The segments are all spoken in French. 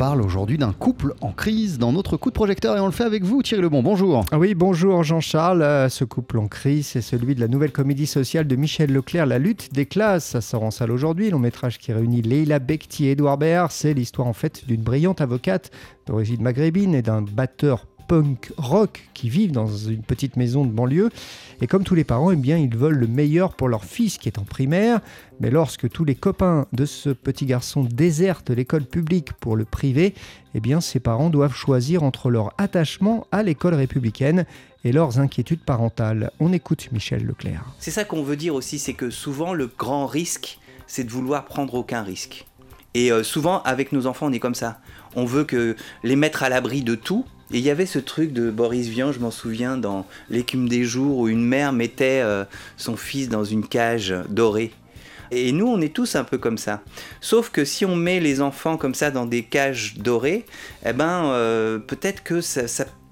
parle aujourd'hui d'un couple en crise dans notre coup de projecteur et on le fait avec vous Thierry Lebon. Bonjour. Ah oui, bonjour Jean-Charles. Euh, ce couple en crise, c'est celui de la nouvelle comédie sociale de Michel Leclerc, La lutte des classes. Ça sort en salle aujourd'hui, long métrage qui réunit Leila Bekti et Edouard Baird. C'est l'histoire en fait d'une brillante avocate d'origine maghrébine et d'un batteur punk rock qui vivent dans une petite maison de banlieue. Et comme tous les parents, eh bien, ils veulent le meilleur pour leur fils qui est en primaire. Mais lorsque tous les copains de ce petit garçon désertent l'école publique pour le privé, eh bien, ses parents doivent choisir entre leur attachement à l'école républicaine et leurs inquiétudes parentales. On écoute Michel Leclerc. C'est ça qu'on veut dire aussi, c'est que souvent le grand risque, c'est de vouloir prendre aucun risque. Et euh, souvent, avec nos enfants, on est comme ça. On veut que les mettre à l'abri de tout, et il y avait ce truc de Boris Vian, je m'en souviens, dans L'écume des jours, où une mère mettait euh, son fils dans une cage dorée. Et nous, on est tous un peu comme ça. Sauf que si on met les enfants comme ça dans des cages dorées, eh ben, euh, peut-être que ça,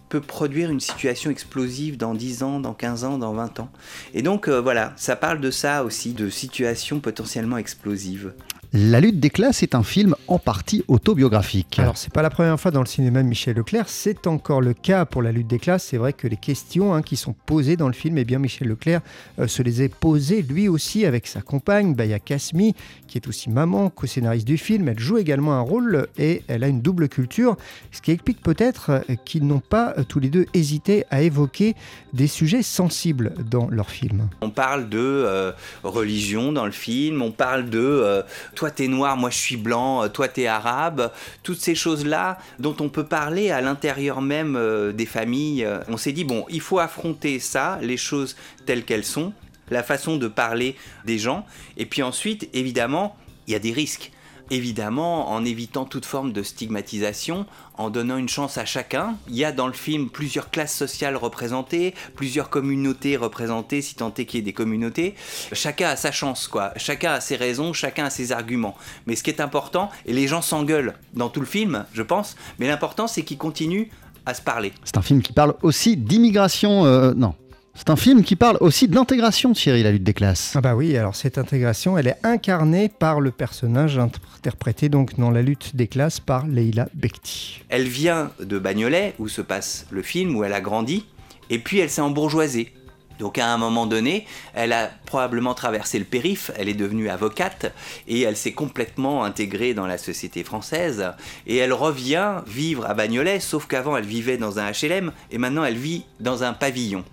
peut produire une situation explosive dans 10 ans, dans 15 ans, dans 20 ans. Et donc, euh, voilà, ça parle de ça aussi, de situations potentiellement explosives. La lutte des classes est un film en partie autobiographique. Alors c'est pas la première fois dans le cinéma de Michel Leclerc, c'est encore le cas pour la lutte des classes. C'est vrai que les questions hein, qui sont posées dans le film, eh bien Michel Leclerc euh, se les est posées lui aussi avec sa compagne Baya Kasmi, qui est aussi maman, co-scénariste du film. Elle joue également un rôle et elle a une double culture, ce qui explique peut-être euh, qu'ils n'ont pas euh, tous les deux hésité à évoquer des sujets sensibles dans leur film. On parle de religion dans le film, on parle de toi t'es noir, moi je suis blanc, euh, toi t'es arabe, toutes ces choses-là dont on peut parler à l'intérieur même euh, des familles. Euh, on s'est dit, bon, il faut affronter ça, les choses telles qu'elles sont, la façon de parler des gens, et puis ensuite, évidemment, il y a des risques évidemment en évitant toute forme de stigmatisation, en donnant une chance à chacun. Il y a dans le film plusieurs classes sociales représentées, plusieurs communautés représentées, si tant est qu'il y ait des communautés. Chacun a sa chance, quoi. Chacun a ses raisons, chacun a ses arguments. Mais ce qui est important, et les gens s'engueulent dans tout le film, je pense, mais l'important c'est qu'ils continuent à se parler. C'est un film qui parle aussi d'immigration, euh, non, c'est un film qui parle aussi de l'intégration, Thierry, la lutte des classes. Ah bah oui, alors cette intégration, elle est incarnée par le personnage interprété donc dans la lutte des classes par Leila Bekti. Elle vient de Bagnolet, où se passe le film, où elle a grandi, et puis elle s'est embourgeoisée. Donc à un moment donné, elle a probablement traversé le périph', elle est devenue avocate et elle s'est complètement intégrée dans la société française et elle revient vivre à Bagnolet, sauf qu'avant elle vivait dans un HLM et maintenant elle vit dans un pavillon.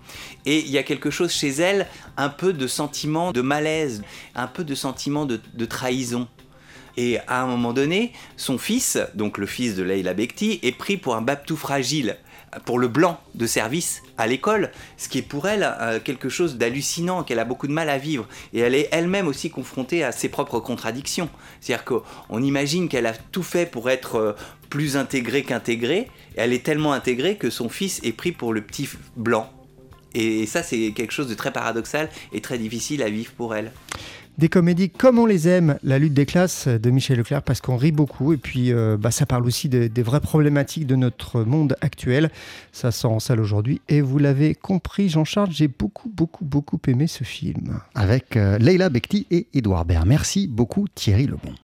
Et il y a quelque chose chez elle, un peu de sentiment de malaise, un peu de sentiment de, trahison. Et à un moment donné, son fils, donc le fils de Leila Bekti, est pris pour un baptou fragile pour le blanc de service à l'école, ce qui est pour elle euh, quelque chose d'hallucinant, qu'elle a beaucoup de mal à vivre. Et elle est elle-même aussi confrontée à ses propres contradictions. C'est-à-dire qu'on imagine qu'elle a tout fait pour être euh, plus intégrée qu'intégrée, et elle est tellement intégrée que son fils est pris pour le petit blanc. Et ça, c'est quelque chose de très paradoxal et très difficile à vivre pour elle des comédies comme on les aime, La lutte des classes de Michel Leclerc, parce qu'on rit beaucoup et puis euh, bah, ça parle aussi des, vraies problématiques de notre monde actuel. Ça sort en salle aujourd'hui et vous l'avez compris, Jean-Charles, j'ai beaucoup, beaucoup, beaucoup aimé ce film. Avec euh, Leila Bekti et Edouard Baird. Merci beaucoup Thierry Lebon.